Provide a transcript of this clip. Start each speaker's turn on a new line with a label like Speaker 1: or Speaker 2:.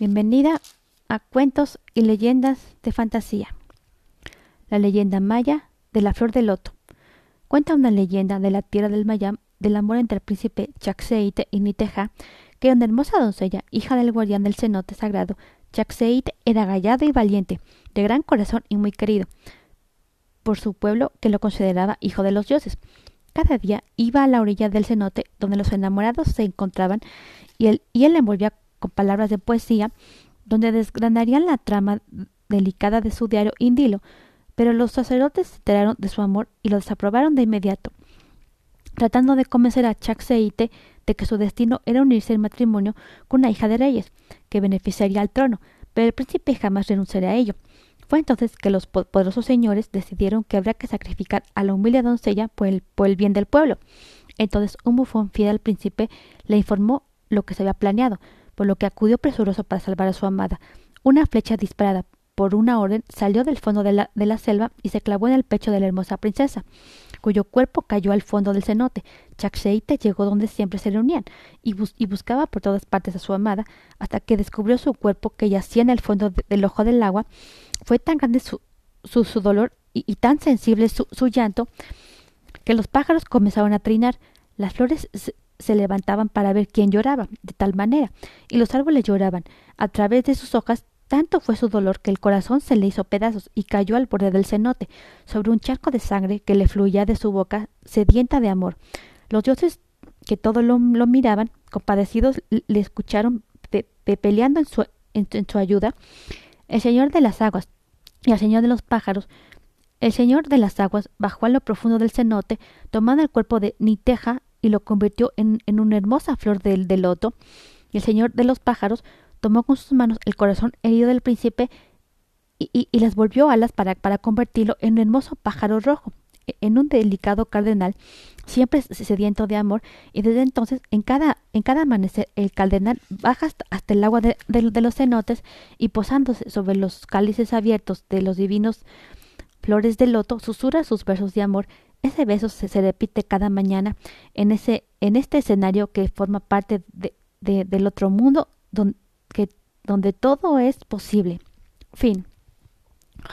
Speaker 1: Bienvenida a Cuentos y Leyendas de Fantasía. La leyenda maya de la flor de loto. Cuenta una leyenda de la tierra del Mayam del amor entre el príncipe Chaxeite y Niteja, que una hermosa doncella, hija del guardián del cenote sagrado, Chaxeite era gallado y valiente, de gran corazón y muy querido por su pueblo que lo consideraba hijo de los dioses. Cada día iba a la orilla del cenote donde los enamorados se encontraban y él, y él le envolvía con palabras de poesía, donde desgranarían la trama delicada de su diario Indilo, pero los sacerdotes se enteraron de su amor y lo desaprobaron de inmediato, tratando de convencer a Chaxeite de que su destino era unirse en matrimonio con una hija de reyes, que beneficiaría al trono, pero el príncipe jamás renunciaría a ello. Fue entonces que los poderosos señores decidieron que habría que sacrificar a la humilde doncella por el, por el bien del pueblo. Entonces un bufón fiel al príncipe le informó lo que se había planeado, por lo que acudió presuroso para salvar a su amada. Una flecha disparada por una orden salió del fondo de la, de la selva y se clavó en el pecho de la hermosa princesa, cuyo cuerpo cayó al fondo del cenote. Chaxeite llegó donde siempre se reunían y, y, buscaba por todas partes a su amada hasta que descubrió su cuerpo que yacía en el fondo de, del ojo del agua. Fue tan grande su, su, dolor y, y, tan sensible su, su llanto que los pájaros comenzaron a trinar. Las flores se levantaban para ver quién lloraba, de tal manera, y los árboles lloraban. A través de sus hojas tanto fue su dolor que el corazón se le hizo pedazos y cayó al borde del cenote, sobre un charco de sangre que le fluía de su boca sedienta de amor. Los dioses que todo lo, miraban, compadecidos, le escucharon pe pe peleando en su, en, en su ayuda. El señor de las aguas y el señor de los pájaros el señor de las aguas bajó a lo profundo del cenote, tomando el cuerpo de Niteja y lo convirtió en, en una hermosa flor de, de, loto. Y el señor de los pájaros tomó con sus manos el corazón herido del príncipe y, y, las volvió alas para, para, convertirlo en un hermoso pájaro rojo, en un delicado cardenal, siempre sediento de amor, y desde entonces en cada, en cada amanecer el cardenal baja hasta, hasta el agua de, de, de, los cenotes y posándose sobre los cálices abiertos de los divinos flores de loto, susurra sus versos de amor ese beso se, repite cada mañana en, ese, en este escenario que forma parte de, de, del otro mundo donde todo es posible. Fin.